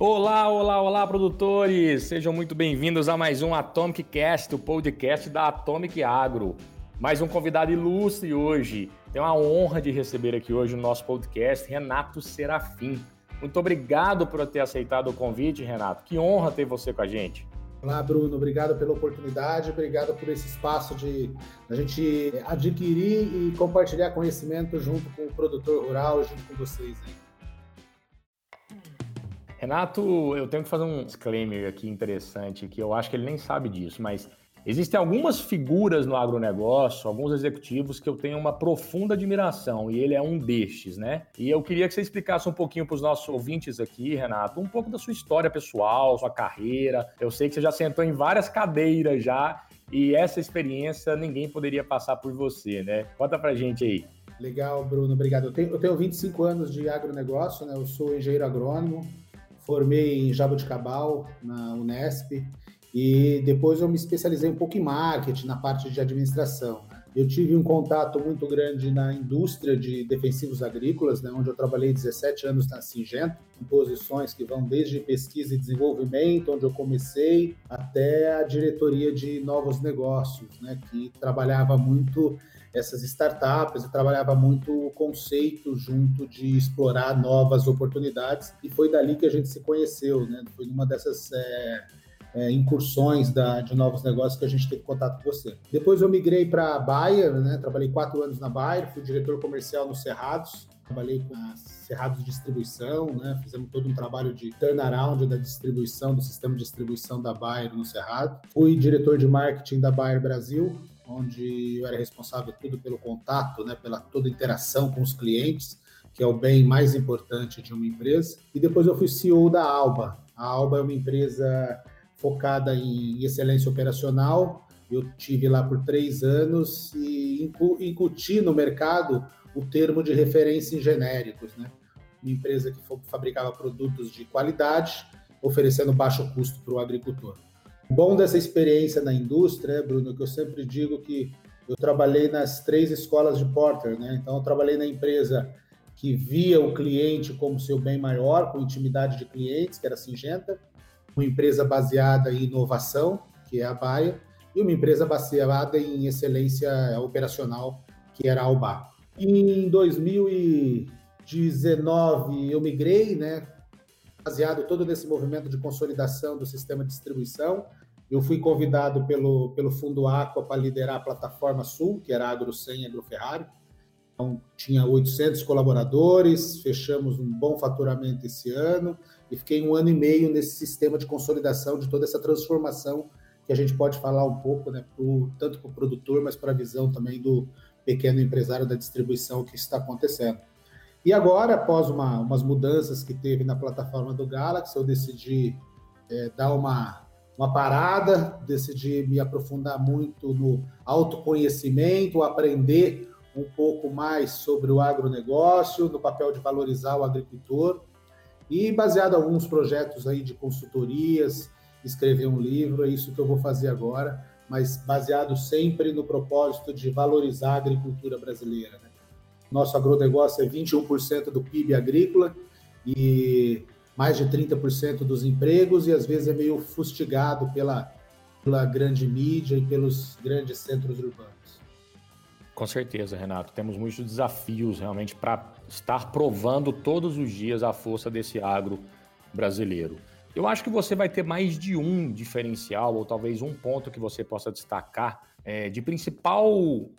Olá, olá, olá, produtores! Sejam muito bem-vindos a mais um Atomic Cast, o podcast da Atomic Agro. Mais um convidado ilustre hoje. Tenho a honra de receber aqui hoje no nosso podcast Renato Serafim. Muito obrigado por ter aceitado o convite, Renato. Que honra ter você com a gente. Olá, Bruno. Obrigado pela oportunidade, obrigado por esse espaço de a gente adquirir e compartilhar conhecimento junto com o produtor rural, junto com vocês. Hein? Renato, eu tenho que fazer um disclaimer aqui interessante, que eu acho que ele nem sabe disso, mas existem algumas figuras no agronegócio, alguns executivos que eu tenho uma profunda admiração, e ele é um destes, né? E eu queria que você explicasse um pouquinho para os nossos ouvintes aqui, Renato, um pouco da sua história pessoal, sua carreira. Eu sei que você já sentou em várias cadeiras já, e essa experiência ninguém poderia passar por você, né? Conta pra gente aí. Legal, Bruno, obrigado. Eu tenho, eu tenho 25 anos de agronegócio, né? Eu sou engenheiro agrônomo, formei em Jaboticabal, na Unesp, e depois eu me especializei um pouco em marketing, na parte de administração. Eu tive um contato muito grande na indústria de defensivos agrícolas, né, onde eu trabalhei 17 anos na Singenta, em posições que vão desde pesquisa e desenvolvimento, onde eu comecei, até a diretoria de novos negócios, né, que trabalhava muito essas startups e trabalhava muito o conceito junto de explorar novas oportunidades e foi dali que a gente se conheceu, né? Foi numa dessas é, é, incursões da, de novos negócios que a gente teve contato com você. Depois eu migrei para a Bayer, né? Trabalhei quatro anos na Bayer, fui diretor comercial no Cerrados, trabalhei com a Cerrados Distribuição, né? Fizemos todo um trabalho de turnaround da distribuição, do sistema de distribuição da Bayer no Cerrado. Fui diretor de marketing da Bayer Brasil, onde eu era responsável tudo pelo contato, né, pela toda interação com os clientes, que é o bem mais importante de uma empresa. E depois eu fui CEO da Alba. A Alba é uma empresa focada em excelência operacional. Eu tive lá por três anos e incuti no mercado o termo de referência em genéricos, né? Uma empresa que fabricava produtos de qualidade, oferecendo baixo custo para o agricultor. Bom dessa experiência na indústria, Bruno, que eu sempre digo que eu trabalhei nas três escolas de Porter, né? Então, eu trabalhei na empresa que via o cliente como seu bem maior, com intimidade de clientes, que era a Singenta, uma empresa baseada em inovação, que é a Baia, e uma empresa baseada em excelência operacional, que era a Alba. Em 2019, eu migrei, né? Baseado todo nesse movimento de consolidação do sistema de distribuição. Eu fui convidado pelo, pelo Fundo Aqua para liderar a plataforma Sul, que era Agro 100 Agroferrari. Então, tinha 800 colaboradores, fechamos um bom faturamento esse ano e fiquei um ano e meio nesse sistema de consolidação de toda essa transformação que a gente pode falar um pouco, né, pro, tanto para o produtor, mas para a visão também do pequeno empresário da distribuição que está acontecendo. E agora, após uma, umas mudanças que teve na plataforma do Galaxy, eu decidi é, dar uma, uma parada, decidi me aprofundar muito no autoconhecimento, aprender um pouco mais sobre o agronegócio, no papel de valorizar o agricultor e baseado em alguns projetos aí de consultorias, escrever um livro, é isso que eu vou fazer agora, mas baseado sempre no propósito de valorizar a agricultura brasileira. Nosso agronegócio é 21% do PIB agrícola e mais de 30% dos empregos, e às vezes é meio fustigado pela, pela grande mídia e pelos grandes centros urbanos. Com certeza, Renato. Temos muitos desafios realmente para estar provando todos os dias a força desse agro brasileiro. Eu acho que você vai ter mais de um diferencial, ou talvez um ponto que você possa destacar é, de principal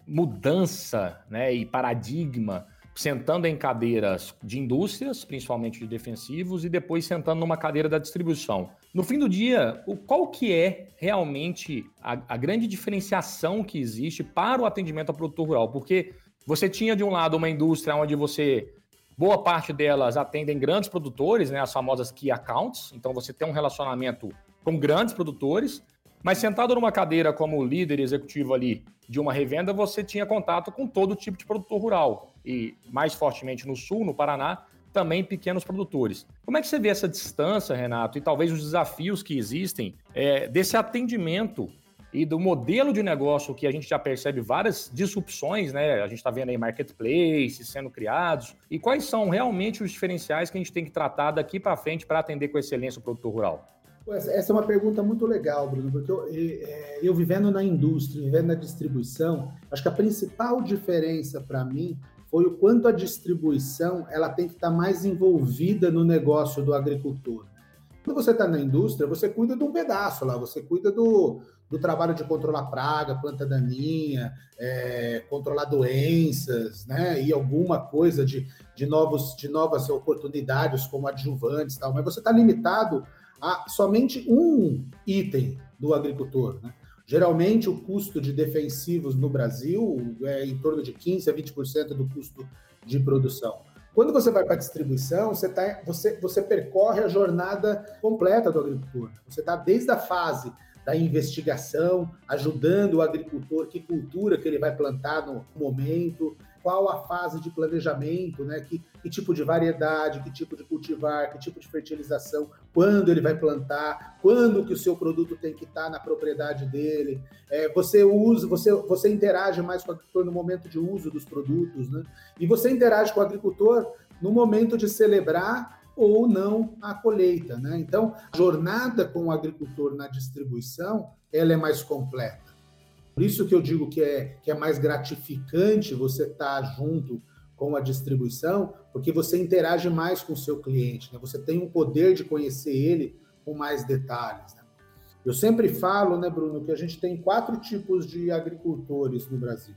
mudança né, e paradigma, sentando em cadeiras de indústrias, principalmente de defensivos, e depois sentando numa cadeira da distribuição. No fim do dia, o, qual que é realmente a, a grande diferenciação que existe para o atendimento ao produtor rural? Porque você tinha de um lado uma indústria onde você boa parte delas atendem grandes produtores, né, as famosas key accounts. Então você tem um relacionamento com grandes produtores, mas sentado numa cadeira como líder executivo ali de uma revenda, você tinha contato com todo tipo de produtor rural. E mais fortemente no sul, no Paraná, também pequenos produtores. Como é que você vê essa distância, Renato, e talvez os desafios que existem é, desse atendimento e do modelo de negócio que a gente já percebe várias disrupções, né? A gente está vendo aí marketplaces sendo criados. E quais são realmente os diferenciais que a gente tem que tratar daqui para frente para atender com excelência o produtor rural? Essa é uma pergunta muito legal, Bruno, porque eu, é, eu, vivendo na indústria, vivendo na distribuição, acho que a principal diferença para mim foi o quanto a distribuição ela tem que estar tá mais envolvida no negócio do agricultor. Quando você está na indústria, você cuida de um pedaço lá, você cuida do, do trabalho de controlar praga, planta daninha, é, controlar doenças, né? E alguma coisa de, de, novos, de novas oportunidades como adjuvantes tal, mas você está limitado a somente um item do agricultor. Né? Geralmente, o custo de defensivos no Brasil é em torno de 15% a 20% do custo de produção. Quando você vai para a distribuição, você, tá, você, você percorre a jornada completa do agricultor. Você está desde a fase da investigação, ajudando o agricultor, que cultura que ele vai plantar no momento, qual a fase de planejamento, né? Que, que, tipo de variedade, que tipo de cultivar, que tipo de fertilização, quando ele vai plantar, quando que o seu produto tem que estar na propriedade dele. É, você usa, você, você interage mais com o agricultor no momento de uso dos produtos, né? E você interage com o agricultor no momento de celebrar ou não a colheita, né? Então, a jornada com o agricultor na distribuição, ela é mais completa. Por isso que eu digo que é, que é mais gratificante você estar tá junto com a distribuição, porque você interage mais com o seu cliente, né? você tem um poder de conhecer ele com mais detalhes. Né? Eu sempre falo, né, Bruno, que a gente tem quatro tipos de agricultores no Brasil.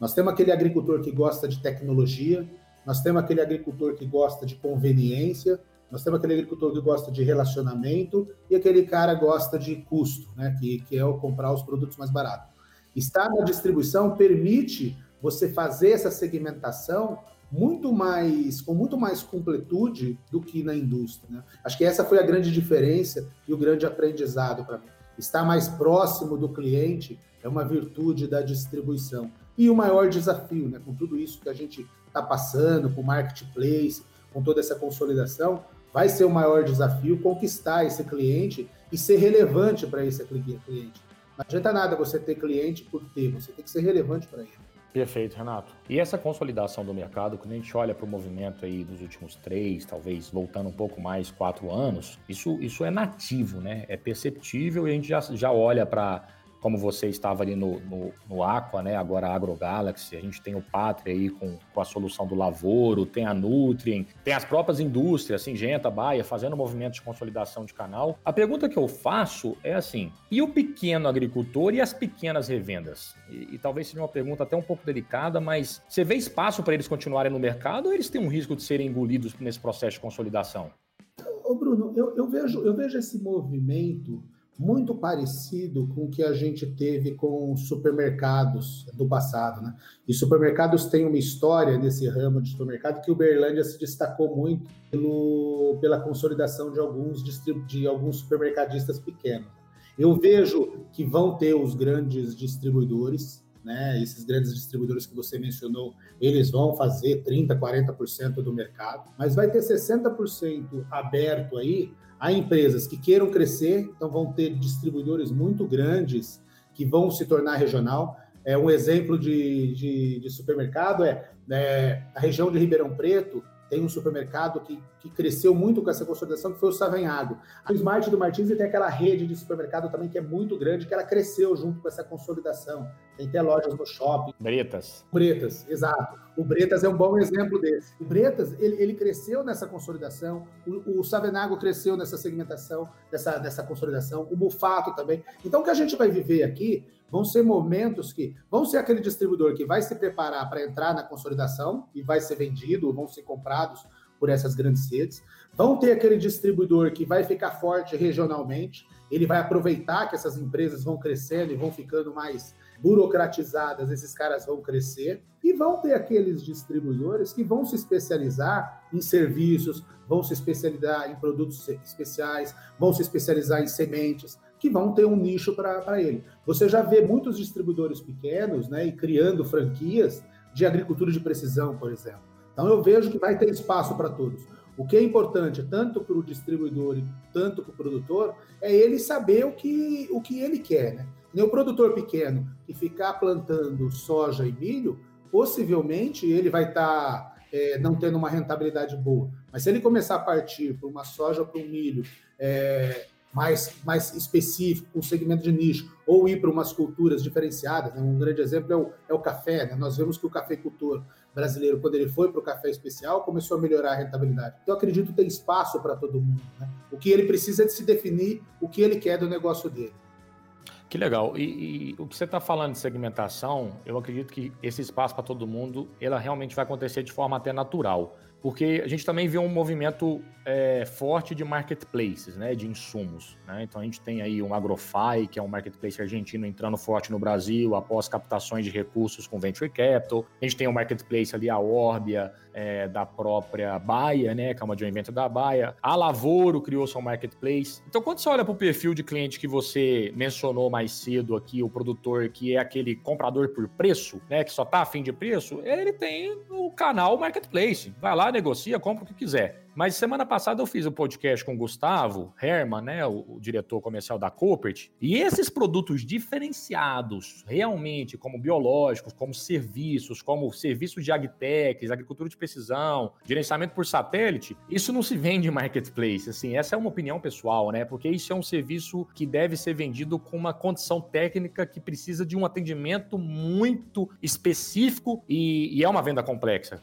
Nós temos aquele agricultor que gosta de tecnologia, nós temos aquele agricultor que gosta de conveniência, nós temos aquele agricultor que gosta de relacionamento e aquele cara gosta de custo, né, que, que é o comprar os produtos mais baratos. Estar na distribuição permite você fazer essa segmentação muito mais com muito mais completude do que na indústria. Né? Acho que essa foi a grande diferença e o grande aprendizado para mim. Estar mais próximo do cliente é uma virtude da distribuição. E o maior desafio, né, com tudo isso que a gente está passando, com o marketplace, com toda essa consolidação, vai ser o maior desafio conquistar esse cliente e ser relevante para esse cliente. Não adianta nada você ter cliente por ter, você tem que ser relevante para ele. Perfeito, Renato. E essa consolidação do mercado, quando a gente olha para o movimento aí dos últimos três, talvez voltando um pouco mais, quatro anos, isso, isso é nativo, né? É perceptível e a gente já, já olha para como você estava ali no, no, no Aqua, né? Agora a AgroGalaxy, a gente tem o Pátria aí com, com a solução do Lavoro, tem a Nutrien, tem as próprias indústrias, Singenta, Baia, fazendo movimento de consolidação de canal. A pergunta que eu faço é assim: e o pequeno agricultor e as pequenas revendas? E, e talvez seja uma pergunta até um pouco delicada, mas você vê espaço para eles continuarem no mercado ou eles têm um risco de serem engolidos nesse processo de consolidação? Ô Bruno, eu, eu vejo, eu vejo esse movimento muito parecido com o que a gente teve com supermercados do passado, né? E supermercados têm uma história nesse ramo de supermercado que o Uberlândia se destacou muito pelo, pela consolidação de alguns, de alguns supermercadistas pequenos. Eu vejo que vão ter os grandes distribuidores, né? Esses grandes distribuidores que você mencionou, eles vão fazer 30, 40% do mercado, mas vai ter 60% aberto aí Há empresas que queiram crescer, então vão ter distribuidores muito grandes que vão se tornar regional. É, um exemplo de, de, de supermercado é, é a região de Ribeirão Preto tem um supermercado que, que cresceu muito com essa consolidação, que foi o Savanhago. A Smart do Martins tem aquela rede de supermercado também que é muito grande, que ela cresceu junto com essa consolidação. Tem até lojas no shopping. Bretas. Bretas, exato. O Bretas é um bom exemplo desse. O Bretas, ele, ele cresceu nessa consolidação, o, o Savenago cresceu nessa segmentação, dessa, dessa consolidação, o Mufato também. Então, o que a gente vai viver aqui vão ser momentos que vão ser aquele distribuidor que vai se preparar para entrar na consolidação e vai ser vendido, vão ser comprados por essas grandes redes. Vão ter aquele distribuidor que vai ficar forte regionalmente, ele vai aproveitar que essas empresas vão crescendo e vão ficando mais burocratizadas, esses caras vão crescer. E vão ter aqueles distribuidores que vão se especializar em serviços, vão se especializar em produtos especiais, vão se especializar em sementes, que vão ter um nicho para ele. Você já vê muitos distribuidores pequenos né, e criando franquias de agricultura de precisão, por exemplo. Então eu vejo que vai ter espaço para todos. O que é importante, tanto para o distribuidor e tanto para o produtor, é ele saber o que, o que ele quer. Né? Nem o produtor pequeno que ficar plantando soja e milho, possivelmente ele vai estar tá, é, não tendo uma rentabilidade boa. Mas se ele começar a partir para uma soja ou para um milho é, mais, mais específico, um segmento de nicho, ou ir para umas culturas diferenciadas. Né? Um grande exemplo é o, é o café. Né? Nós vemos que o cafeicultor brasileiro, quando ele foi para o café especial, começou a melhorar a rentabilidade. Então, acredito que tem espaço para todo mundo. Né? O que ele precisa é de se definir o que ele quer do negócio dele. Que legal. E, e o que você está falando de segmentação, eu acredito que esse espaço para todo mundo, ela realmente vai acontecer de forma até natural porque a gente também vê um movimento é, forte de marketplaces, né, de insumos. Né? Então a gente tem aí um Agrofy, que é um marketplace argentino entrando forte no Brasil após captações de recursos com venture capital. A gente tem um marketplace ali, a Orbia, é, da própria Baia, né, que é uma joint venture da Baia. A Lavoro criou seu marketplace. Então quando você olha para o perfil de cliente que você mencionou mais cedo aqui, o produtor que é aquele comprador por preço, né, que só está afim de preço, ele tem o canal marketplace. Vai lá negocia, compra o que quiser. Mas semana passada eu fiz um podcast com o Gustavo Herman, né, o, o diretor comercial da Coopert, e esses produtos diferenciados, realmente, como biológicos, como serviços, como serviços de agtechs, agricultura de precisão, gerenciamento por satélite, isso não se vende em marketplace, assim, essa é uma opinião pessoal, né, porque isso é um serviço que deve ser vendido com uma condição técnica que precisa de um atendimento muito específico e, e é uma venda complexa.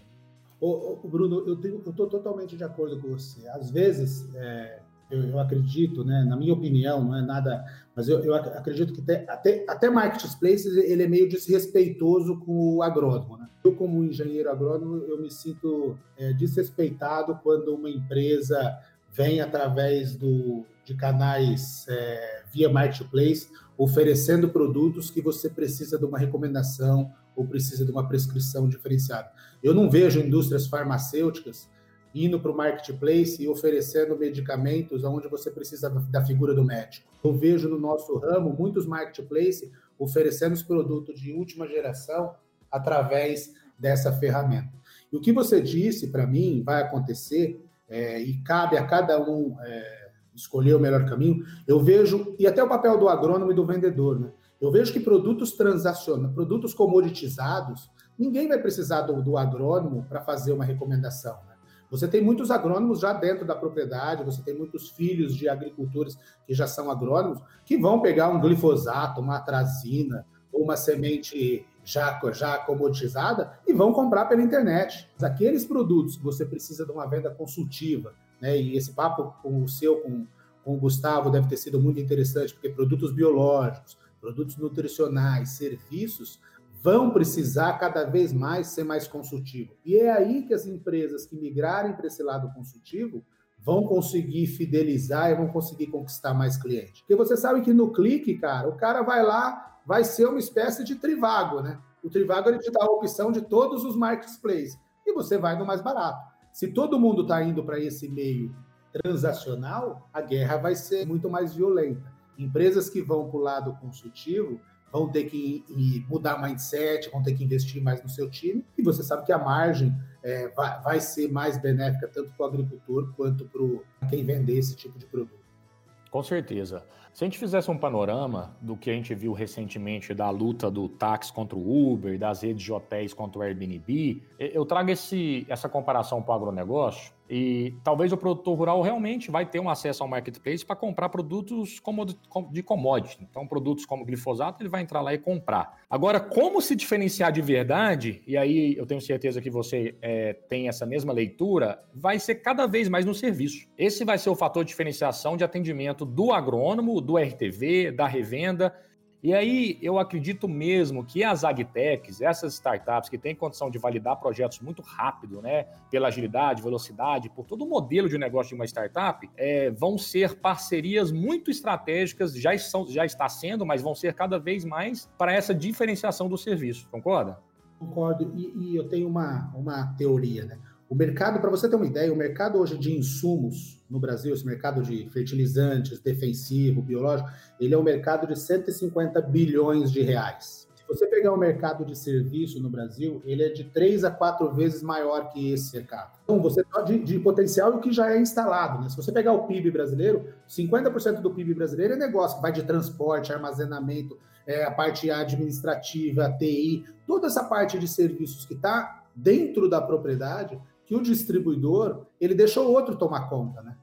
Ô, ô, Bruno, eu estou totalmente de acordo com você. Às vezes, é, eu, eu, acredito, né, na minha opinião, não é nada, mas eu, eu acredito que até, até, até marketplaces ele é meio desrespeitoso com o agrônomo. Né? Eu, como engenheiro agrônomo, eu me sinto é, desrespeitado quando uma empresa vem através do, de canais é, via marketplace oferecendo produtos que você precisa de uma recomendação ou precisa de uma prescrição diferenciada. Eu não vejo indústrias farmacêuticas indo para o marketplace e oferecendo medicamentos onde você precisa da figura do médico. Eu vejo no nosso ramo muitos marketplaces oferecendo os produtos de última geração através dessa ferramenta. E o que você disse para mim vai acontecer é, e cabe a cada um é, escolher o melhor caminho. Eu vejo e até o papel do agrônomo e do vendedor, né? Eu vejo que produtos transacionais, produtos comoditizados, ninguém vai precisar do, do agrônomo para fazer uma recomendação. Né? Você tem muitos agrônomos já dentro da propriedade, você tem muitos filhos de agricultores que já são agrônomos, que vão pegar um glifosato, uma atrazina, ou uma semente já, já comoditizada e vão comprar pela internet. Aqueles produtos que você precisa de uma venda consultiva, né, e esse papo com o seu, com, com o Gustavo, deve ter sido muito interessante, porque produtos biológicos, produtos nutricionais, serviços, vão precisar cada vez mais ser mais consultivo. E é aí que as empresas que migrarem para esse lado consultivo vão conseguir fidelizar e vão conseguir conquistar mais clientes. Porque você sabe que no clique, cara, o cara vai lá, vai ser uma espécie de trivago, né? O trivago ele te dá a opção de todos os marketplaces e você vai no mais barato. Se todo mundo está indo para esse meio transacional, a guerra vai ser muito mais violenta. Empresas que vão para o lado consultivo vão ter que mudar mindset, vão ter que investir mais no seu time, e você sabe que a margem é, vai, vai, ser mais benéfica tanto para o agricultor quanto para quem vender esse tipo de produto. Com certeza. Se a gente fizesse um panorama do que a gente viu recentemente da luta do táxi contra o Uber, das redes de hotéis contra o Airbnb, eu trago esse, essa comparação para o agronegócio e talvez o produtor rural realmente vai ter um acesso ao marketplace para comprar produtos de commodity. Então, produtos como glifosato, ele vai entrar lá e comprar. Agora, como se diferenciar de verdade, e aí eu tenho certeza que você é, tem essa mesma leitura, vai ser cada vez mais no serviço. Esse vai ser o fator de diferenciação de atendimento do agrônomo, do RTV, da revenda e aí eu acredito mesmo que as agtechs, essas startups que têm condição de validar projetos muito rápido, né, pela agilidade, velocidade, por todo o modelo de negócio de uma startup, é, vão ser parcerias muito estratégicas, já, são, já está sendo, mas vão ser cada vez mais para essa diferenciação do serviço, concorda? Concordo, e, e eu tenho uma, uma teoria, né? O mercado, para você ter uma ideia, o mercado hoje de insumos no Brasil, esse mercado de fertilizantes, defensivo, biológico, ele é um mercado de 150 bilhões de reais. Se você pegar o mercado de serviço no Brasil, ele é de três a quatro vezes maior que esse mercado. Então, você pode de potencial o que já é instalado. Né? Se você pegar o PIB brasileiro, 50% do PIB brasileiro é negócio, vai de transporte, armazenamento, é, a parte administrativa, TI, toda essa parte de serviços que está dentro da propriedade, que o distribuidor ele deixou outro tomar conta, né?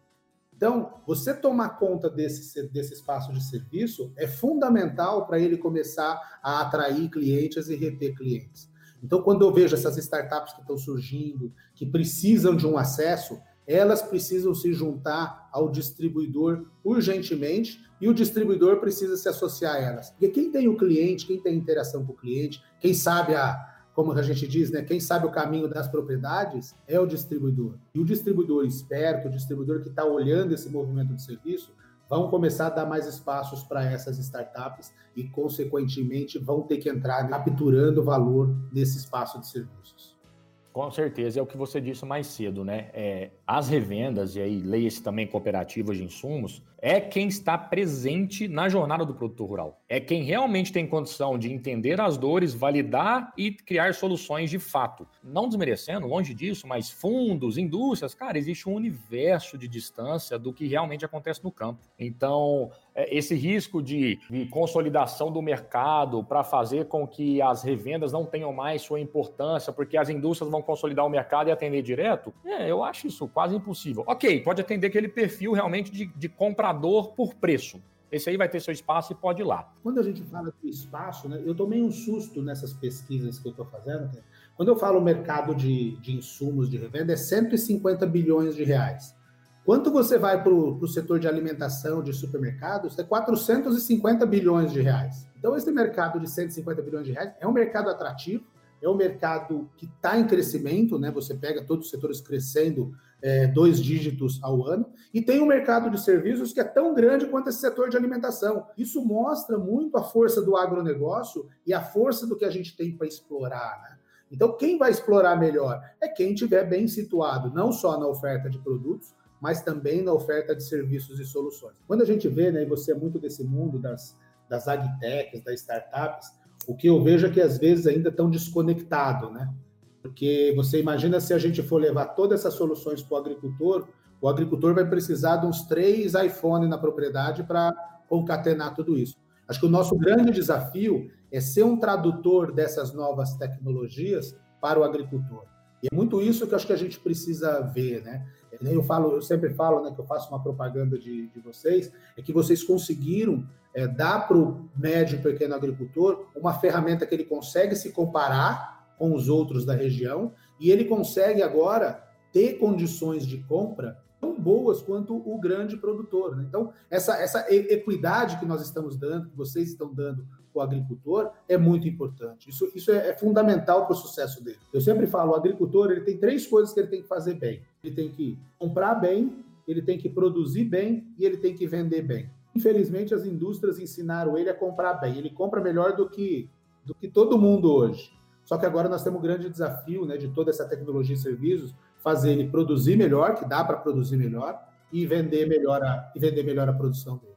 Então, você tomar conta desse, desse espaço de serviço é fundamental para ele começar a atrair clientes e reter clientes. Então, quando eu vejo essas startups que estão surgindo, que precisam de um acesso, elas precisam se juntar ao distribuidor urgentemente e o distribuidor precisa se associar a elas. Porque quem tem o cliente, quem tem interação com o cliente, quem sabe a, como a gente diz, né, quem sabe o caminho das propriedades é o distribuidor. E o distribuidor esperto, o distribuidor que está olhando esse movimento de serviço, vão começar a dar mais espaços para essas startups e, consequentemente, vão ter que entrar capturando valor nesse espaço de serviços. Com certeza, é o que você disse mais cedo, né? É, as revendas, e aí leia-se também cooperativas de insumos, é quem está presente na jornada do produtor rural. É quem realmente tem condição de entender as dores, validar e criar soluções de fato. Não desmerecendo, longe disso, mas fundos, indústrias, cara, existe um universo de distância do que realmente acontece no campo. Então, é, esse risco de, de consolidação do mercado para fazer com que as revendas não tenham mais sua importância, porque as indústrias vão consolidar o mercado e atender direto, é, eu acho isso quase impossível. Ok, pode atender aquele perfil realmente de, de comprador por preço. Esse aí vai ter seu espaço e pode ir lá. Quando a gente fala do espaço, né, eu tomei um susto nessas pesquisas que eu estou fazendo. Quando eu falo mercado de, de insumos de revenda, é 150 bilhões de reais. Quanto você vai para o setor de alimentação, de supermercados, é 450 bilhões de reais. Então, esse mercado de 150 bilhões de reais é um mercado atrativo, é um mercado que está em crescimento, né? Você pega todos os setores crescendo é, dois dígitos ao ano, e tem um mercado de serviços que é tão grande quanto esse setor de alimentação. Isso mostra muito a força do agronegócio e a força do que a gente tem para explorar, né? Então, quem vai explorar melhor é quem estiver bem situado, não só na oferta de produtos, mas também na oferta de serviços e soluções. Quando a gente vê, né, e você é muito desse mundo das, das agtechs, das startups, o que eu vejo é que às vezes ainda estão desconectados, né? Porque você imagina se a gente for levar todas essas soluções para o agricultor, o agricultor vai precisar de uns três iPhones na propriedade para concatenar tudo isso. Acho que o nosso grande desafio é ser um tradutor dessas novas tecnologias para o agricultor. E é muito isso que acho que a gente precisa ver, né? Eu falo, eu sempre falo, né, que eu faço uma propaganda de, de vocês, é que vocês conseguiram é, dar para o médio e pequeno agricultor uma ferramenta que ele consegue se comparar com os outros da região e ele consegue agora ter condições de compra tão boas quanto o grande produtor. Né? Então, essa, essa equidade que nós estamos dando, que vocês estão dando o agricultor, é muito importante. Isso, isso é, é fundamental para o sucesso dele. Eu sempre falo, o agricultor ele tem três coisas que ele tem que fazer bem. Ele tem que comprar bem, ele tem que produzir bem e ele tem que vender bem. Infelizmente, as indústrias ensinaram ele a comprar bem. Ele compra melhor do que, do que todo mundo hoje. Só que agora nós temos um grande desafio né, de toda essa tecnologia e serviços, fazer ele produzir melhor, que dá para produzir melhor, e vender melhor a, e vender melhor a produção dele.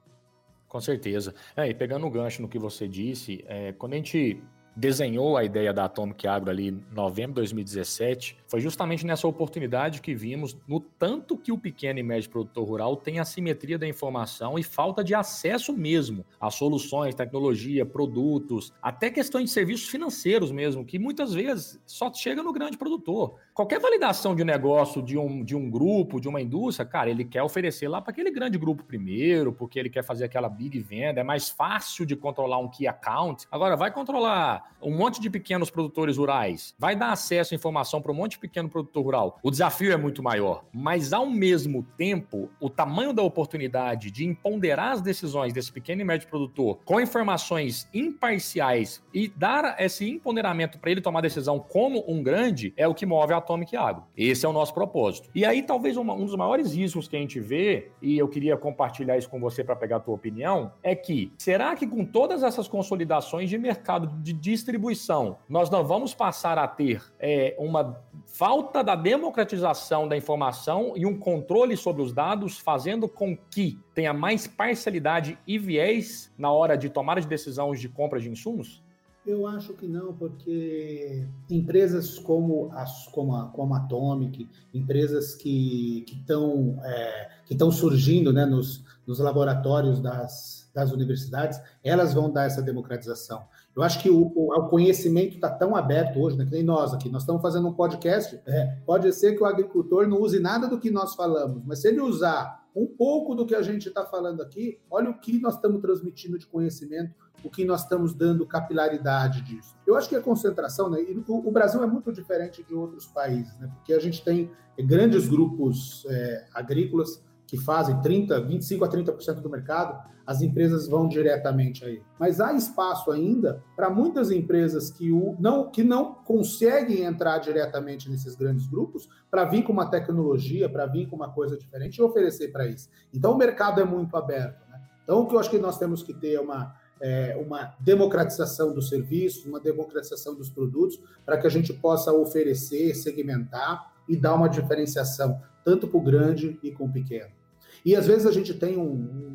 Com certeza. É, e pegando o gancho no que você disse, é, quando a gente desenhou a ideia da Atomic Agro ali em novembro de 2017, foi justamente nessa oportunidade que vimos no tanto que o pequeno e médio produtor rural tem assimetria da informação e falta de acesso mesmo a soluções, tecnologia, produtos, até questões de serviços financeiros mesmo, que muitas vezes só chega no grande produtor. Qualquer validação de negócio de um, de um grupo, de uma indústria, cara, ele quer oferecer lá para aquele grande grupo primeiro, porque ele quer fazer aquela big venda, é mais fácil de controlar um key account. Agora, vai controlar um monte de pequenos produtores rurais, vai dar acesso à informação para um monte de pequeno produtor rural. O desafio é muito maior, mas ao mesmo tempo, o tamanho da oportunidade de empoderar as decisões desse pequeno e médio produtor com informações imparciais e dar esse empoderamento para ele tomar decisão como um grande é o que move a Atomic Agro. Esse é o nosso propósito. E aí, talvez uma, um dos maiores riscos que a gente vê, e eu queria compartilhar isso com você para pegar a tua opinião, é que será que com todas essas consolidações de mercado de distribuição, nós não vamos passar a ter é, uma falta da democratização da informação e um controle sobre os dados, fazendo com que tenha mais parcialidade e viés na hora de tomar de decisões de compra de insumos? Eu acho que não, porque empresas como, as, como, a, como a Atomic, empresas que estão é, que surgindo né, nos, nos laboratórios das, das universidades, elas vão dar essa democratização. Eu acho que o, o, o conhecimento está tão aberto hoje, né, que nem nós aqui, nós estamos fazendo um podcast, é, pode ser que o agricultor não use nada do que nós falamos, mas se ele usar um pouco do que a gente está falando aqui, olha o que nós estamos transmitindo de conhecimento, o que nós estamos dando capilaridade disso. Eu acho que a concentração, né, o, Brasil é muito diferente de outros países, né, porque a gente tem grandes grupos é, agrícolas que fazem 30, 25 a 30% do mercado, as empresas vão diretamente aí. Mas há espaço ainda para muitas empresas que, o, não, que não conseguem entrar diretamente nesses grandes grupos para vir com uma tecnologia, para vir com uma coisa diferente e oferecer para isso. Então o mercado é muito aberto. Né? Então o que eu acho que nós temos que ter é uma, é, uma democratização dos serviços, uma democratização dos produtos, para que a gente possa oferecer, segmentar e dar uma diferenciação, tanto para o grande e com o pequeno. E às vezes a gente tem um,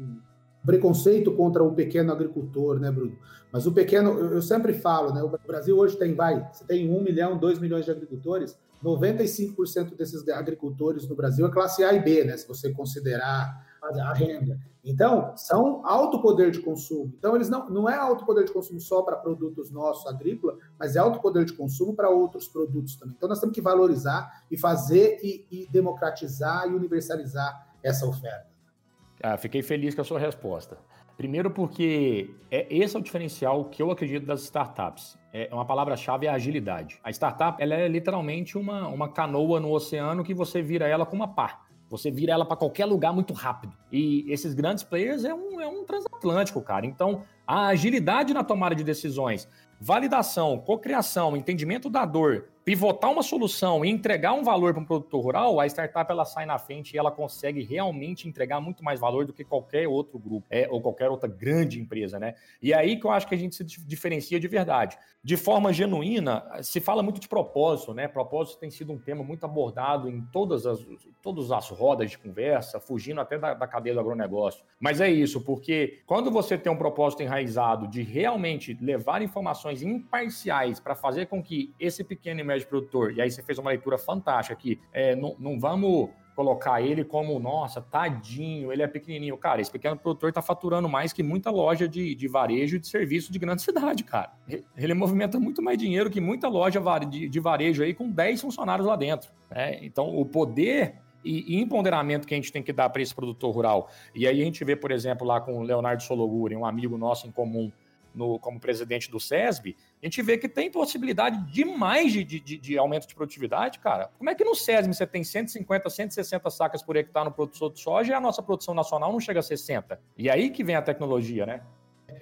preconceito contra o pequeno agricultor, né, Bruno? Mas o pequeno, eu sempre falo, né? O Brasil hoje tem, vai, você tem um milhão, dois milhões de agricultores, 95% desses agricultores no Brasil é classe A e B, né? Se você considerar a renda. Então, são alto poder de consumo. Então, eles não, não é alto poder de consumo só para produtos nossos agrícolas, mas é alto poder de consumo para outros produtos também. Então, nós temos que valorizar e fazer e, e democratizar e universalizar essa oferta. Ah, fiquei feliz com a sua resposta. Primeiro porque é, esse é o diferencial que eu acredito das startups. É, uma palavra-chave é agilidade. A startup ela é literalmente uma, uma canoa no oceano que você vira ela com uma pá. Você vira ela para qualquer lugar muito rápido. E esses grandes players é um, é um transatlântico, cara. Então, a agilidade na tomada de decisões, validação, cocriação, entendimento da dor, pivotar uma solução e entregar um valor para um produtor rural, a startup ela sai na frente e ela consegue realmente entregar muito mais valor do que qualquer outro grupo é, ou qualquer outra grande empresa, né? E é aí que eu acho que a gente se diferencia de verdade. De forma genuína, se fala muito de propósito, né? Propósito tem sido um tema muito abordado em todas as, todas as rodas de conversa, fugindo até da, da cadeia do agronegócio. Mas é isso, porque quando você tem um propósito enraizado de realmente levar informações imparciais para fazer com que esse pequeno e médio produtor, e aí você fez uma leitura fantástica aqui, é, não, não vamos colocar ele como, nossa, tadinho, ele é pequenininho. Cara, esse pequeno produtor está faturando mais que muita loja de, de varejo e de serviço de grande cidade, cara. Ele movimenta muito mais dinheiro que muita loja de, de varejo aí com 10 funcionários lá dentro. Né? Então, o poder e, empoderamento que a gente tem que dar para esse produtor rural. E aí a gente vê, por exemplo, lá com o Leonardo Sologuri, um amigo nosso em comum, no, como presidente do SESB, a gente vê que tem possibilidade demais de, de, de, aumento de produtividade, cara. Como é que no SESB você tem 150, 160 sacas por hectare no produtor de soja e a nossa produção nacional não chega a 60? E aí que vem a tecnologia, né?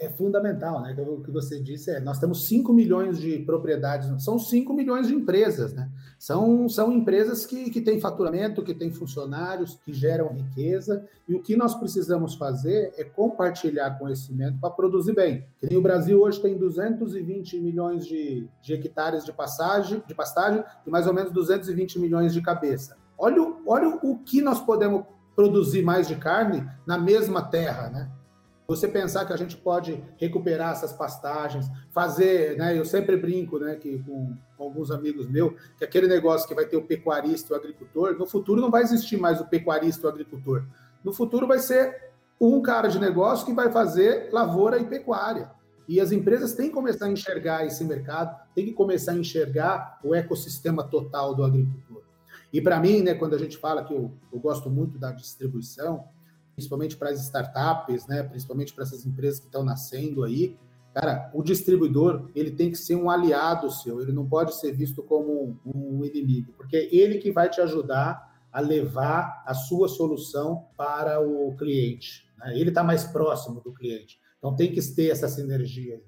É fundamental, né? O que você disse é, nós temos 5 milhões de propriedades, são 5 milhões de empresas, né? São, são empresas que, que têm faturamento, que têm funcionários, que geram riqueza, e o que nós precisamos fazer é compartilhar conhecimento para produzir bem. O Brasil hoje tem 220 milhões de, de hectares de passagem, de pastagem e mais ou menos 220 milhões de cabeça. Olha, olha o que nós podemos produzir mais de carne na mesma terra, né? Você pensar que a gente pode recuperar essas pastagens, fazer, né? Eu sempre brinco, né, que com, com alguns amigos meus, que aquele negócio que vai ter o pecuarista e o agricultor, no futuro não vai existir mais o pecuarista e o agricultor. No futuro vai ser um cara de negócio que vai fazer lavoura e pecuária. E as empresas têm que começar a enxergar esse mercado, têm que começar a enxergar o ecossistema total do agricultor. E para mim, né, quando a gente fala que eu, eu gosto muito da distribuição, principalmente para as startups, né, principalmente para essas empresas que estão nascendo aí, cara, o distribuidor ele tem que ser um aliado seu, ele não pode ser visto como um, inimigo, porque é ele que vai te ajudar a levar a sua solução para o cliente. Né? Ele está mais próximo do cliente. Então tem que ter essa sinergia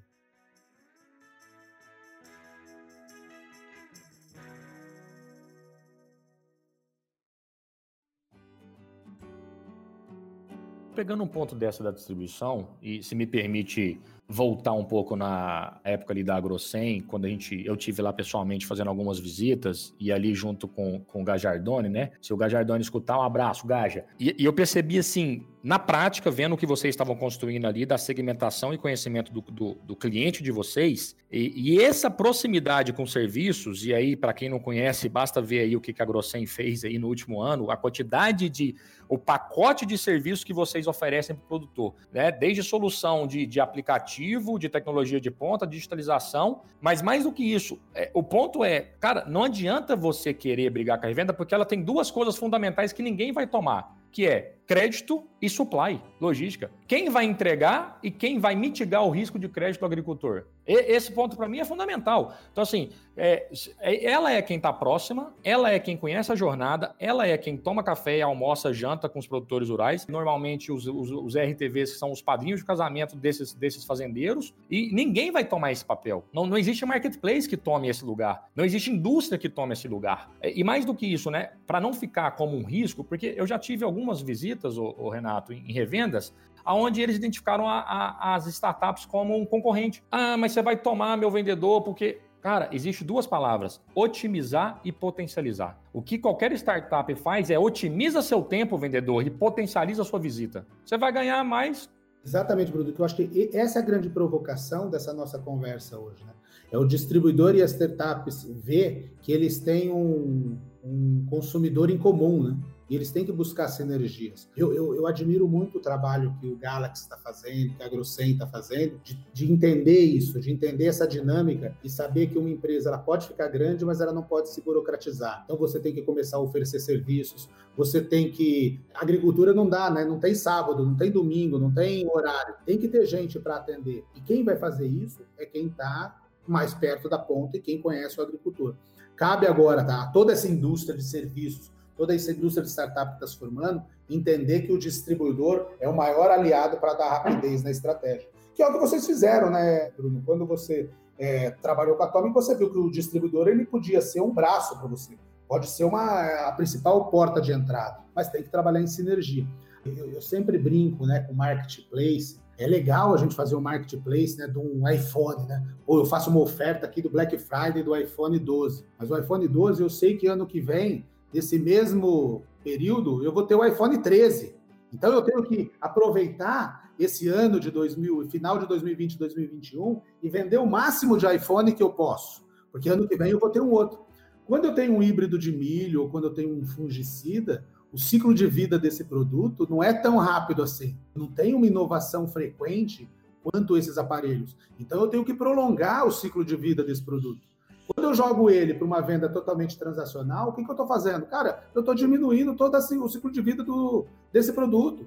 Pegando um ponto dessa da distribuição, e se me permite voltar um pouco na época ali da AgroSem, quando a gente, eu tive lá pessoalmente fazendo algumas visitas e ali junto com, com o Gajardone, né? Se o Gajardone escutar, um abraço, Gaja. E, e eu percebi assim, na prática, vendo o que vocês estavam construindo ali, da segmentação e conhecimento do, do, do cliente de vocês, e, e, essa proximidade com serviços, e aí, para quem não conhece, basta ver aí o que a Grossen fez aí no último ano, a quantidade de, o pacote de serviços que vocês oferecem para o produtor, né? Desde solução de, de aplicativo, de tecnologia de ponta, digitalização, mas mais do que isso, é, o ponto é, cara, não adianta você querer brigar com a revenda, porque ela tem duas coisas fundamentais que ninguém vai tomar que é crédito e supply, logística. Quem vai entregar e quem vai mitigar o risco de crédito do agricultor? E, esse ponto para mim é fundamental. Então, assim, é, ela é quem está próxima, ela é quem conhece a jornada, ela é quem toma café, almoça, janta com os produtores rurais. Normalmente, os, os, os RTVs são os padrinhos de casamento desses, desses fazendeiros, e ninguém vai tomar esse papel. Não, não existe marketplace que tome esse lugar, não existe indústria que tome esse lugar. E mais do que isso, né, para não ficar como um risco, porque eu já tive algumas visitas, o, o Renato, em, revendas, aonde eles identificaram a, a, as startups como um concorrente. Ah, mas você vai tomar meu vendedor porque Cara, existe duas palavras: otimizar e potencializar. O que qualquer startup faz é otimiza seu tempo, vendedor, e potencializa sua visita. Você vai ganhar mais. Exatamente, Bruno. Eu acho que essa é a grande provocação dessa nossa conversa hoje. Né? É o distribuidor e as startups ver que eles têm um, um consumidor em comum, né? E eles têm que buscar sinergias. Eu, eu, eu admiro muito o trabalho que o Galaxy está fazendo, que a Grossen está fazendo, de, de, entender isso, de entender essa dinâmica e saber que uma empresa ela pode ficar grande, mas ela não pode se burocratizar. Então você tem que começar a oferecer serviços, você tem que. Agricultura não dá, né? Não tem sábado, não tem domingo, não tem horário. Tem que ter gente para atender. E quem vai fazer isso é quem está mais perto da ponta e quem conhece o agricultor. Cabe agora, tá? Toda essa indústria de serviços toda essa indústria de startup que está se formando, entender que o distribuidor é o maior aliado para dar rapidez na estratégia. Que é o que vocês fizeram, né, Bruno? Quando você é, trabalhou com a Atomic, você viu que o distribuidor ele podia ser um braço para você. Pode ser uma, a principal porta de entrada, mas tem que trabalhar em sinergia. Eu, eu sempre brinco né, com marketplace, é legal a gente fazer um marketplace né, de um iPhone, né? Ou eu faço uma oferta aqui do Black Friday do iPhone 12. Mas o iPhone 12 eu sei que ano que vem desse mesmo período, eu vou ter o iPhone 13. Então eu tenho que aproveitar esse ano de 2000, final de 2020, 2021 e vender o máximo de iPhone que eu posso, porque ano que vem eu vou ter um outro. Quando eu tenho um híbrido de milho ou quando eu tenho um fungicida, o ciclo de vida desse produto não é tão rápido assim. Não tem uma inovação frequente quanto esses aparelhos. Então eu tenho que prolongar o ciclo de vida desse produto. Quando eu jogo ele para uma venda totalmente transacional, o que, que eu estou fazendo? Cara, eu estou diminuindo todo assim, o ciclo de vida do, desse produto.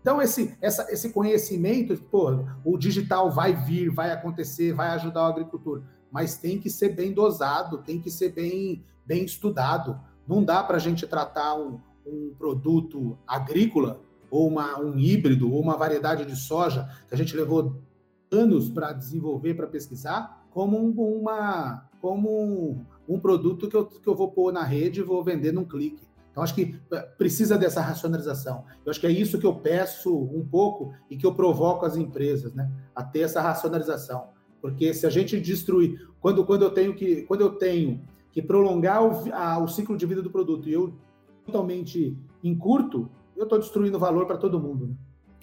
Então, esse, essa, esse conhecimento, o digital vai vir, vai acontecer, vai ajudar o agricultor, mas tem que ser bem dosado, tem que ser bem, bem estudado. Não dá para a gente tratar um, um produto agrícola, ou uma, um híbrido, ou uma variedade de soja, que a gente levou anos para desenvolver, para pesquisar, como um, uma, como um, produto que eu, que eu vou pôr na rede e vou vender num clique. Então, acho que eh, precisa dessa racionalização. Eu acho que é isso que eu peço um pouco e que eu provoco as empresas, né? A ter essa racionalização. Porque se a gente destruir, quando, quando, eu, tenho que, quando eu tenho que prolongar o, a, o ciclo de vida do produto e eu totalmente encurto, eu estou destruindo valor para todo mundo. Né?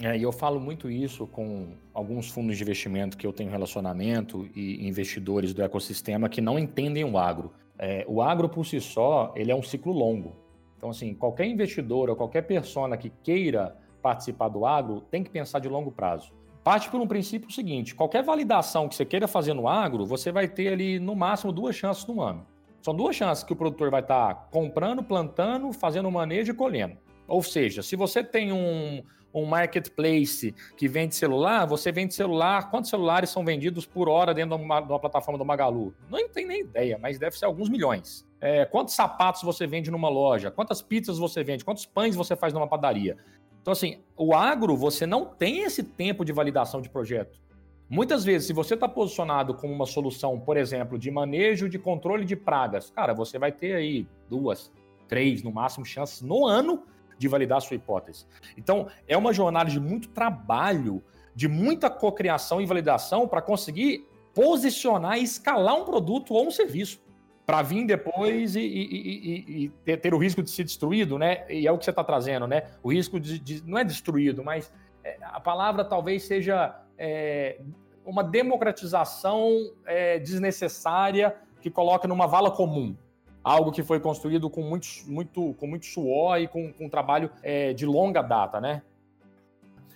É, e eu falo muito isso com alguns fundos de investimento que eu tenho relacionamento e investidores do ecossistema que não entendem o agro. É, o agro por si só, ele é um ciclo longo. Então, assim, qualquer investidor ou qualquer persona que queira participar do agro tem que pensar de longo prazo. Parte por um princípio seguinte: qualquer validação que você queira fazer no agro, você vai ter ali no máximo duas chances no ano. São duas chances que o produtor vai estar comprando, plantando, fazendo manejo e colhendo. Ou seja, se você tem um, um marketplace que vende celular, você vende celular, quantos celulares são vendidos por hora dentro de uma, de uma plataforma do Magalu? Não tem nem ideia, mas deve ser alguns milhões. É, quantos sapatos você vende numa loja? Quantas pizzas você vende? Quantos pães você faz numa padaria? Então, assim, o agro, você não tem esse tempo de validação de projeto. Muitas vezes, se você está posicionado como uma solução, por exemplo, de manejo de controle de pragas, cara, você vai ter aí duas, três, no máximo, chances no ano de validar a sua hipótese. Então, é uma jornada de muito trabalho de muita cocriação e validação para conseguir posicionar e escalar um produto ou um serviço para vir depois e, e, e, e ter, o risco de ser destruído, né? E é o que você está trazendo, né? O risco de, de, não é destruído, mas é, a palavra talvez seja é, uma democratização é, desnecessária que coloca numa vala comum. Algo que foi construído com muito, muito, com muito suor e com, com um trabalho é, de longa data, né?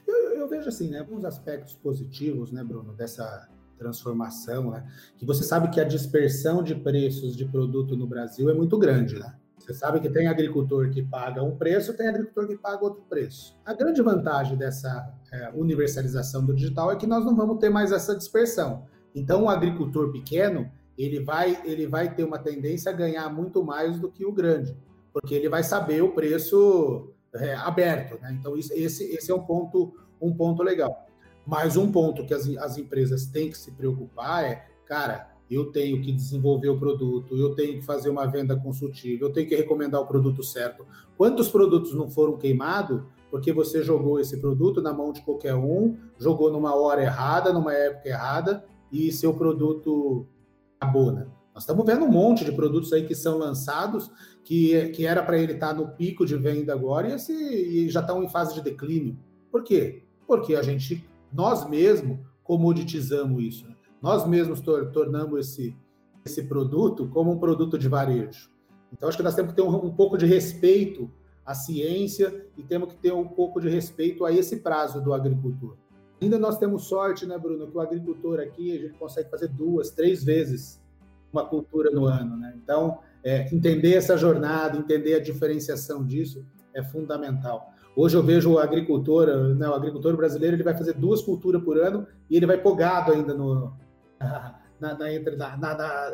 Eu, eu, vejo assim, né, alguns aspectos positivos, né, Bruno, dessa transformação, né? Que você sabe que a dispersão de preços de produto no Brasil é muito grande, né? Você sabe que tem agricultor que paga um preço, tem agricultor que paga outro preço. A grande vantagem dessa é, universalização do digital é que nós não vamos ter mais essa dispersão. Então, o agricultor pequeno ele vai ele vai ter uma tendência a ganhar muito mais do que o grande, porque ele vai saber o preço é, aberto. Né? Então, isso, esse, esse é um ponto um ponto legal. Mas um ponto que as, as empresas têm que se preocupar é, cara, eu tenho que desenvolver o produto, eu tenho que fazer uma venda consultiva, eu tenho que recomendar o produto certo. Quantos produtos não foram queimados porque você jogou esse produto na mão de qualquer um, jogou numa hora errada, numa época errada, e seu produto acabou, né? Nós estamos vendo um monte de produtos aí que são lançados que, que era para ele estar tá no pico de venda agora e, esse, e já estão em fase de declínio. Por quê? Porque a gente, nós mesmos, comoditizamos isso. Né? nós mesmos tor tornamos esse, esse produto como um produto de varejo. Então, acho que nós temos que ter um, um, pouco de respeito à ciência e temos que ter um pouco de respeito a esse prazo do agricultor. Ainda nós temos sorte, né, Bruno, que o agricultor aqui a gente consegue fazer duas, três vezes uma cultura no ano, né? Então, é, entender essa jornada, entender a diferenciação disso é fundamental. Hoje eu vejo o agricultor, né, o agricultor brasileiro, ele vai fazer duas culturas por ano e ele vai pôr gado ainda no, na, na, na, na,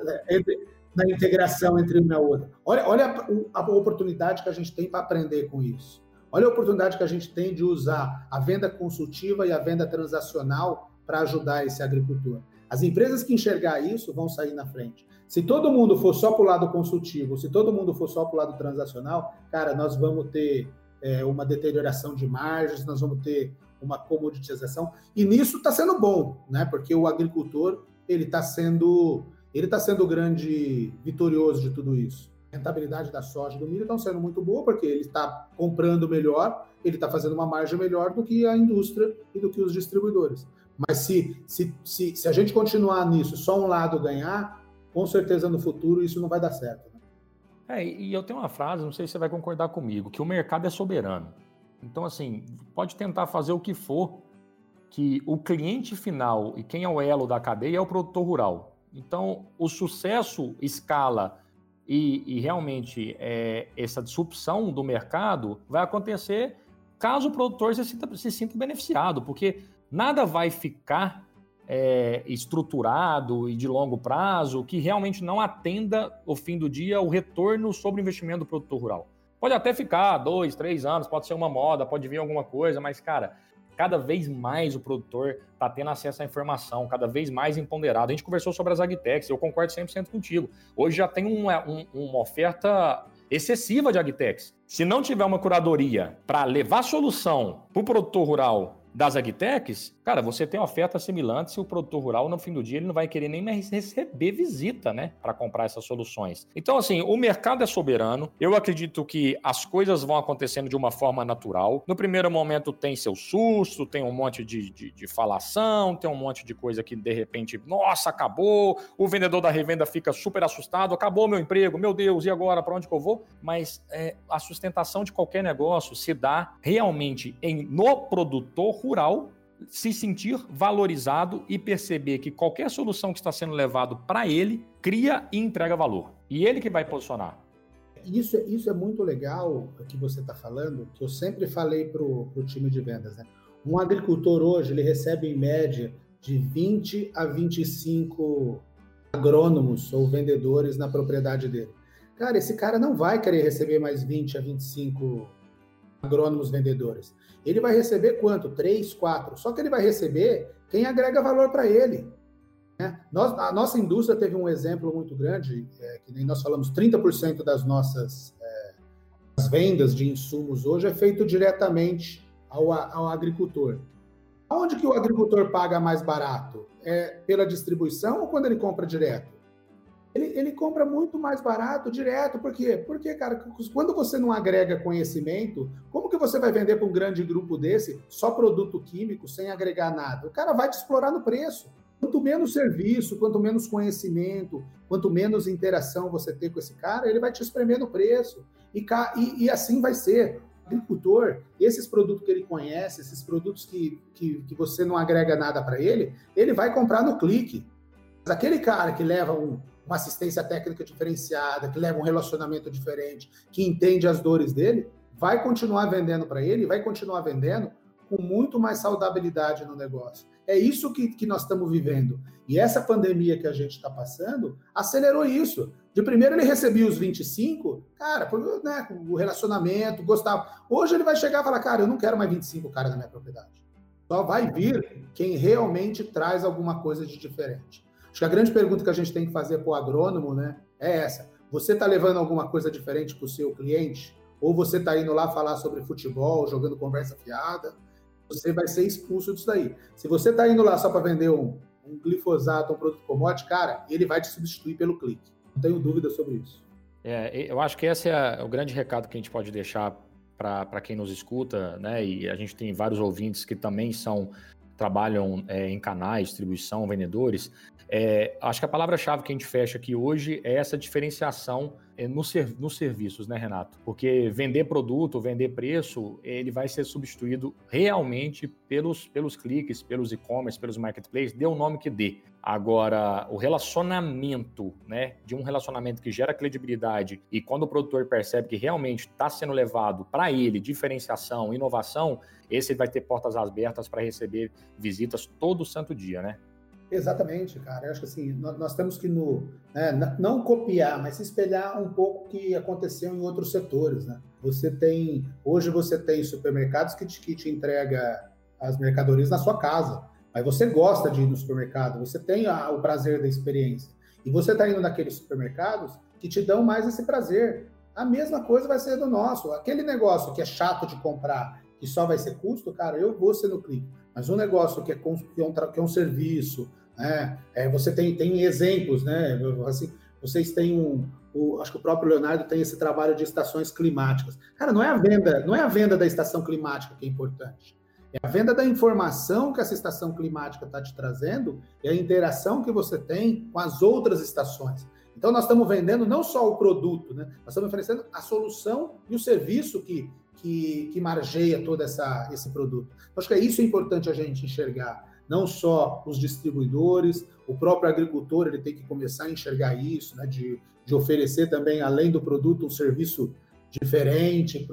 na integração entre uma e outra. Olha, olha a, a oportunidade que a gente tem para aprender com isso. Olha a oportunidade que a gente tem de usar a venda consultiva e a venda transacional para ajudar esse agricultor. As empresas que enxergar isso vão sair na frente. Se todo mundo for só para o lado consultivo, se todo mundo for só para o lado transacional, cara, nós vamos ter é, uma deterioração de margens, nós vamos ter uma comoditização. E nisso está sendo bom, né? Porque o agricultor ele está sendo ele está sendo grande vitorioso de tudo isso. Rentabilidade da soja do milho estão sendo muito boa porque ele está comprando melhor, ele está fazendo uma margem melhor do que a indústria e do que os distribuidores. Mas se, se, se, se a gente continuar nisso, só um lado ganhar, com certeza no futuro isso não vai dar certo. Né? É, e eu tenho uma frase, não sei se você vai concordar comigo, que o mercado é soberano. Então, assim, pode tentar fazer o que for, que o cliente final e quem é o elo da cadeia é o produtor rural. Então, o sucesso escala e, e realmente é, essa disrupção do mercado vai acontecer caso o produtor se sinta, se sinta beneficiado, porque nada vai ficar é, estruturado e de longo prazo que realmente não atenda, ao fim do dia, o retorno sobre o investimento do produtor rural. Pode até ficar dois, três anos, pode ser uma moda, pode vir alguma coisa, mas, cara, cada vez mais o produtor está tendo acesso à informação, cada vez mais empoderado. A gente conversou sobre as agtechs, eu concordo 100% contigo. Hoje já tem uma, um, uma oferta excessiva de agtechs. Se não tiver uma curadoria para levar solução para o produtor rural das agtechs, cara, você tem oferta assimilante se o produtor rural, no fim do dia, ele não vai querer nem mais receber visita, né, para comprar essas soluções. Então, assim, o mercado é soberano. Eu acredito que as coisas vão acontecendo de uma forma natural. No primeiro momento tem seu susto, tem um monte de, de, de falação, tem um monte de coisa que de repente, nossa, acabou. O vendedor da revenda fica super assustado, acabou meu emprego, meu Deus, e agora para onde que eu vou? Mas é, a sustentação de qualquer negócio se dá realmente em no produtor rural se sentir valorizado e perceber que qualquer solução que está sendo levado para ele cria e entrega valor. E ele que vai posicionar. Isso, isso é muito legal que você está falando, que eu sempre falei para o time de vendas. Né? Um agricultor hoje ele recebe em média de 20 a 25 agrônomos ou vendedores na propriedade dele. Cara, esse cara não vai querer receber mais 20 a 25 agrônomos vendedores. Ele vai receber quanto? Três, quatro. Só que ele vai receber quem agrega valor para ele. Né? Nós, a nossa indústria teve um exemplo muito grande, é, que nem nós falamos, 30% das nossas é, as vendas de insumos hoje é feito diretamente ao, ao agricultor. Onde que o agricultor paga mais barato? É pela distribuição ou quando ele compra direto? Ele, ele compra muito mais barato direto. Por quê? Porque, cara, quando você não agrega conhecimento, como que você vai vender para um grande grupo desse só produto químico, sem agregar nada? O cara vai te explorar no preço. Quanto menos serviço, quanto menos conhecimento, quanto menos interação você ter com esse cara, ele vai te espremer no preço. E, e, e assim vai ser. Agricultor, esses produtos que ele conhece, esses produtos que, que, que você não agrega nada para ele, ele vai comprar no clique. Aquele cara que leva um, uma assistência técnica diferenciada, que leva um relacionamento diferente, que entende as dores dele, vai continuar vendendo para ele, vai continuar vendendo com muito mais saudabilidade no negócio. É isso que, que nós estamos vivendo. E essa pandemia que a gente está passando acelerou isso. De primeiro ele recebia os 25, cara, por, né, o relacionamento, gostava. Hoje ele vai chegar e falar, cara, eu não quero mais 25 caras na minha propriedade. Só vai vir quem realmente traz alguma coisa de diferente. Acho que a grande pergunta que a gente tem que fazer para o agrônomo né, é essa. Você está levando alguma coisa diferente para o seu cliente? Ou você está indo lá falar sobre futebol, jogando conversa fiada? você vai ser expulso disso daí. Se você está indo lá só para vender um, um glifosato, um produto commodity, cara, ele vai te substituir pelo clique. Não tenho dúvida sobre isso. É, eu acho que esse é o grande recado que a gente pode deixar para quem nos escuta, né? E a gente tem vários ouvintes que também são trabalham é, em canais, distribuição, vendedores. É, acho que a palavra-chave que a gente fecha aqui hoje é essa diferenciação é, nos, nos serviços, né, Renato? Porque vender produto, vender preço, ele vai ser substituído realmente pelos, pelos cliques, pelos e-commerce, pelos marketplaces, dê o nome que dê. Agora, o relacionamento, né, de um relacionamento que gera credibilidade e quando o produtor percebe que realmente está sendo levado para ele diferenciação, inovação, esse vai ter portas abertas para receber visitas todo santo dia, né? Exatamente, cara. Eu acho que assim, nós, nós temos que no, né, não copiar, mas se espelhar um pouco o que aconteceu em outros setores. Né? Você tem, hoje você tem supermercados que te, que te entrega as mercadorias na sua casa, mas você gosta de ir no supermercado, você tem a, o prazer da experiência. E você está indo naqueles supermercados que te dão mais esse prazer. A mesma coisa vai ser do nosso. Aquele negócio que é chato de comprar, que só vai ser custo, cara, eu vou ser no clique. Mas um negócio que é, que é, um, que é um serviço, né? É, você tem, tem exemplos, né? Assim, vocês têm um, o, acho que o próprio Leonardo tem esse trabalho de estações climáticas. Cara, não é a venda, não é a venda da estação climática que é importante. É a venda da informação que essa estação climática está te trazendo e a interação que você tem com as outras estações. Então, nós estamos vendendo não só o produto, né? nós estamos oferecendo a solução e o serviço que, que, que margeia todo essa, esse produto. Acho que é isso importante a gente enxergar não só os distribuidores, o próprio agricultor ele tem que começar a enxergar isso, né, de, de oferecer também, além do produto, um serviço diferente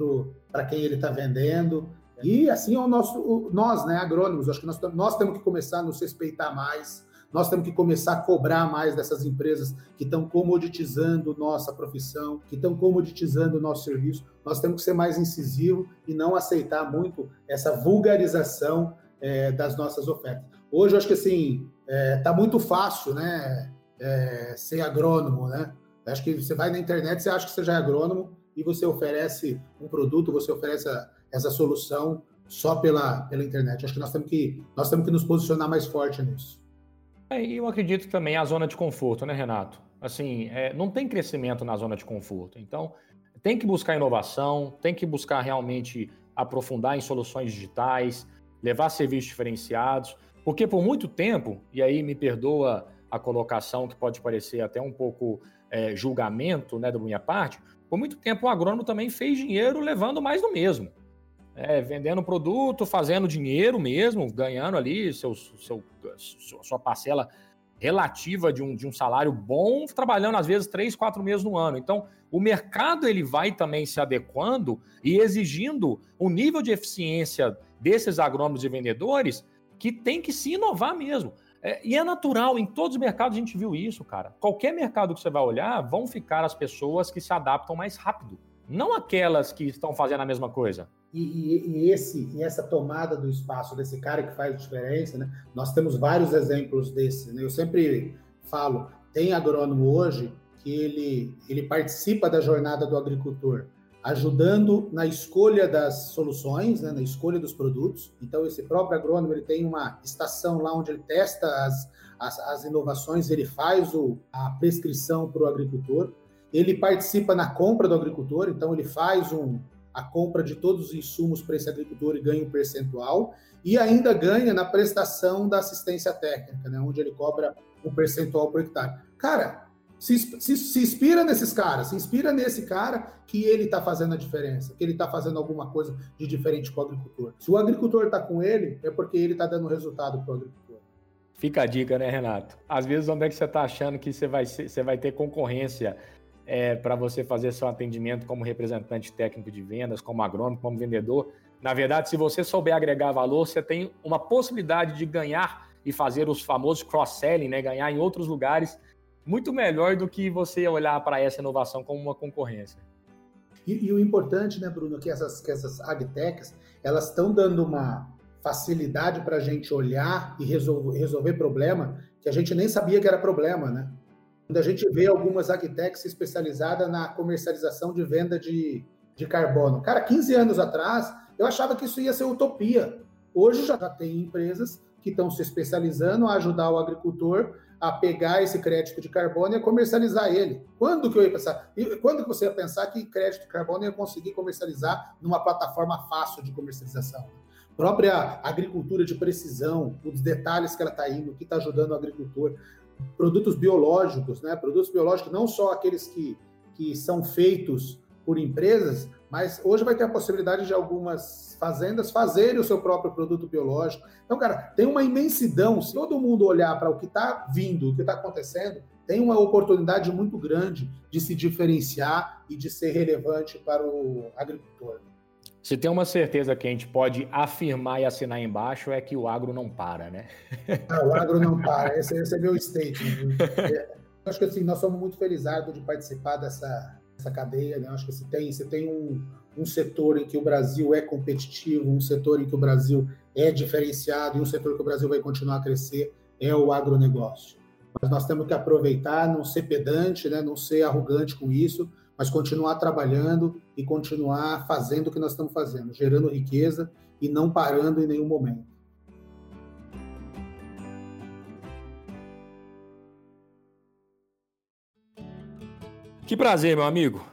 para quem ele está vendendo. E assim é o nosso, nós, né, agrônomos, acho que nós, nós temos que começar a nos respeitar mais, nós temos que começar a cobrar mais dessas empresas que estão comoditizando nossa profissão, que estão comoditizando o nosso serviço. Nós temos que ser mais incisivo e não aceitar muito essa vulgarização é, das nossas ofertas. Hoje, eu acho que assim, está é, muito fácil, né, é, ser agrônomo, né? Acho que você vai na internet, você acha que você já é agrônomo e você oferece um produto, você oferece a, essa solução só pela, pela internet. Acho que nós temos que, nós temos que nos posicionar mais forte nisso. É, e eu acredito também a zona de conforto, né, Renato? Assim, é, não tem crescimento na zona de conforto. Então, tem que buscar inovação, tem que buscar realmente aprofundar em soluções digitais, levar serviços diferenciados, porque por muito tempo, e aí me perdoa a colocação que pode parecer até um pouco é, julgamento né, da minha parte, por muito tempo o agrônomo também fez dinheiro levando mais do mesmo. É, vendendo produto, fazendo dinheiro mesmo, ganhando ali seu, seu, sua parcela relativa de um, de um salário bom, trabalhando às vezes três, quatro meses no ano. Então, o mercado ele vai também se adequando e exigindo um nível de eficiência desses agrônomos e vendedores que tem que se inovar mesmo. É, e é natural, em todos os mercados a gente viu isso, cara. Qualquer mercado que você vai olhar, vão ficar as pessoas que se adaptam mais rápido, não aquelas que estão fazendo a mesma coisa. E, e, e esse, e essa tomada do espaço desse cara que faz diferença, né? Nós temos vários exemplos desse. Né? Eu sempre falo, tem agrônomo hoje que ele, ele participa da jornada do agricultor ajudando na escolha das soluções, né, na escolha dos produtos. Então, esse próprio agrônomo ele tem uma estação lá onde ele testa as, as, as inovações, ele faz o, a prescrição para o agricultor, ele participa na compra do agricultor, então ele faz um, a compra de todos os insumos para esse agricultor e ganha um percentual, e ainda ganha na prestação da assistência técnica, né, onde ele cobra um percentual por hectare. Cara, se, se, se, inspira nesses caras, se inspira nesse cara que ele está fazendo a diferença, que ele está fazendo alguma coisa de diferente com o agricultor. Se o agricultor está com ele, é porque ele está dando resultado para o agricultor. Fica a dica, né, Renato? Às vezes, onde é que você está achando que você vai, ser, você vai ter concorrência é, para você fazer seu atendimento como representante técnico de vendas, como agrônomo, como vendedor? Na verdade, se você souber agregar valor, você tem uma possibilidade de ganhar e fazer os famosos cross-selling, né? ganhar em outros lugares muito melhor do que você olhar para essa inovação como uma concorrência. E, e o importante, né, Bruno, que essas, que essas agtechs, elas estão dando uma facilidade para a gente olhar e resolver, resolver problema que a gente nem sabia que era problema, né? Quando a gente vê algumas agtechs especializadas na comercialização de venda de, de carbono. Cara, 15 anos atrás, eu achava que isso ia ser utopia. Hoje já tem empresas que estão se especializando a ajudar o agricultor a pegar esse crédito de carbono e comercializar ele. Quando que eu ia pensar? Quando que você ia pensar que crédito de carbono ia conseguir comercializar numa plataforma fácil de comercialização? Própria agricultura de precisão, os detalhes que ela está indo, o que está ajudando o agricultor, produtos biológicos, né? Produtos biológicos não só aqueles que, que são feitos por empresas, mas hoje vai ter a possibilidade de algumas fazendas fazerem o seu próprio produto biológico. Então, cara, tem uma imensidão. Se todo mundo olhar para o que está vindo, o que está acontecendo, tem uma oportunidade muito grande de se diferenciar e de ser relevante para o agricultor. Se tem uma certeza que a gente pode afirmar e assinar embaixo é que o agro não para, né? Não, o agro não para. Esse, esse é meu statement. É, acho que assim, nós somos muito felizardos de participar dessa, essa cadeia. Né? Acho que você tem, você tem um, um setor em que o Brasil é competitivo, um setor em que o Brasil é diferenciado e um setor que o Brasil vai continuar a crescer é o agronegócio. Mas nós temos que aproveitar, não ser pedante, né? não ser arrogante com isso, mas continuar trabalhando e continuar fazendo o que nós estamos fazendo, gerando riqueza e não parando em nenhum momento. Que prazer, meu amigo.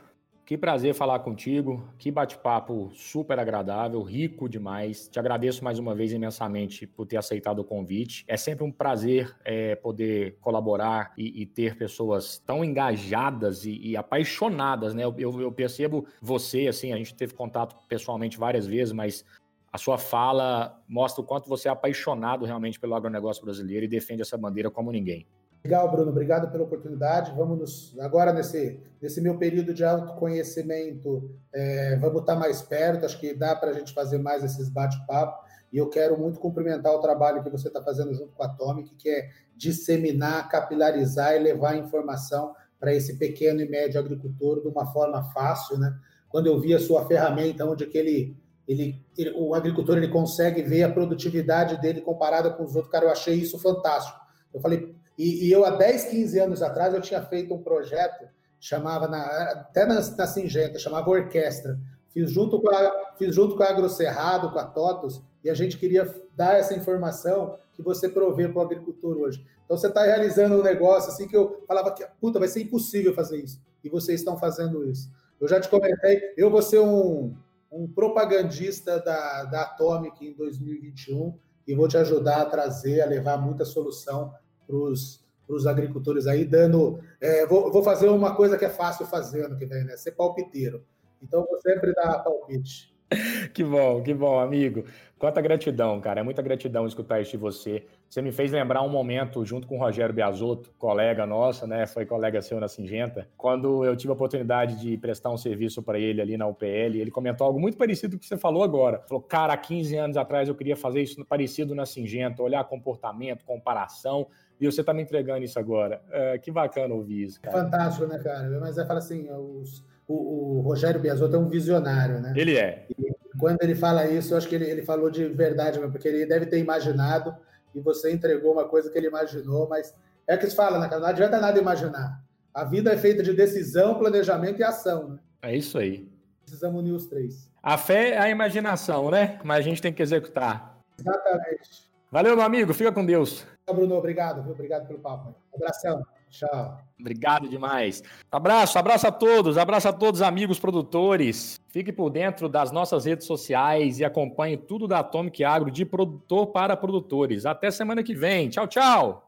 Que prazer falar contigo. Que bate-papo super agradável, rico demais. Te agradeço mais uma vez imensamente por ter aceitado o convite. É sempre um prazer é, poder colaborar e, e, ter pessoas tão engajadas e, e apaixonadas, né? Eu, eu, eu percebo você, assim, a gente teve contato pessoalmente várias vezes, mas a sua fala mostra o quanto você é apaixonado realmente pelo agronegócio brasileiro e defende essa bandeira como ninguém. Legal, Bruno, obrigado pela oportunidade. Vamos nos, agora nesse, nesse meu período de autoconhecimento, é, vamos estar mais perto. Acho que dá para a gente fazer mais esses bate-papo. E eu quero muito cumprimentar o trabalho que você está fazendo junto com a Atomic, que é disseminar, capilarizar e levar informação para esse pequeno e médio agricultor de uma forma fácil, né? Quando eu vi a sua ferramenta, onde que ele, ele, ele o agricultor ele consegue ver a produtividade dele comparada com os outros, cara, eu achei isso fantástico. Eu falei, e, e, eu, há 10, 15 anos atrás, eu tinha feito um projeto, chamava, na, até na, na Singenta, chamava Orquestra. Fiz junto, com a, fiz junto com a Agrocerrado, com a TOTOS, e a gente queria dar essa informação que você provê para o agricultor hoje. Então, você está realizando um negócio assim que eu falava que, puta, vai ser impossível fazer isso. E vocês estão fazendo isso. Eu já te comentei, eu vou ser um, um propagandista da, da Atomic em 2021 e vou te ajudar a trazer, a levar muita solução para os agricultores aí, dando. É, vou, vou, fazer uma coisa que é fácil fazer ano que vem, né? Ser palpiteiro. Então, vou sempre dar palpite. Que bom, que bom, amigo. Quanta gratidão, cara. É muita gratidão escutar isso de você. Você me fez lembrar um momento junto com o Rogério Biasotto, colega nosso, né? Foi colega seu na Singenta. Quando eu tive a oportunidade de prestar um serviço para ele ali na UPL, ele comentou algo muito parecido com o que você falou agora. Falou, cara, há 15 anos atrás eu queria fazer isso parecido na Singenta, olhar comportamento, comparação e você está me entregando isso agora. É, que bacana ouvir isso. Cara. Fantástico, né, cara? Mas é fala assim, os, o, o, Rogério Biasotto é um visionário, né? Ele é. E quando ele fala isso, eu acho que ele, ele falou de verdade, porque ele deve ter imaginado e você entregou uma coisa que ele imaginou, mas é que se fala, né, cara? Não adianta nada imaginar. A vida é feita de decisão, planejamento e ação, né? É isso aí. precisamos unir os três. A fé é a imaginação, né? Mas a gente tem que executar. Exatamente. Valeu, meu amigo. Fica com Deus. Bruno, obrigado. Obrigado pelo papo. Abração. Tchau. Obrigado demais. Abraço, abraço a todos, abraço a todos amigos produtores. Fique por dentro das nossas redes sociais e acompanhe tudo da Atomic Agro de produtor para produtores. Até semana que vem. Tchau, tchau.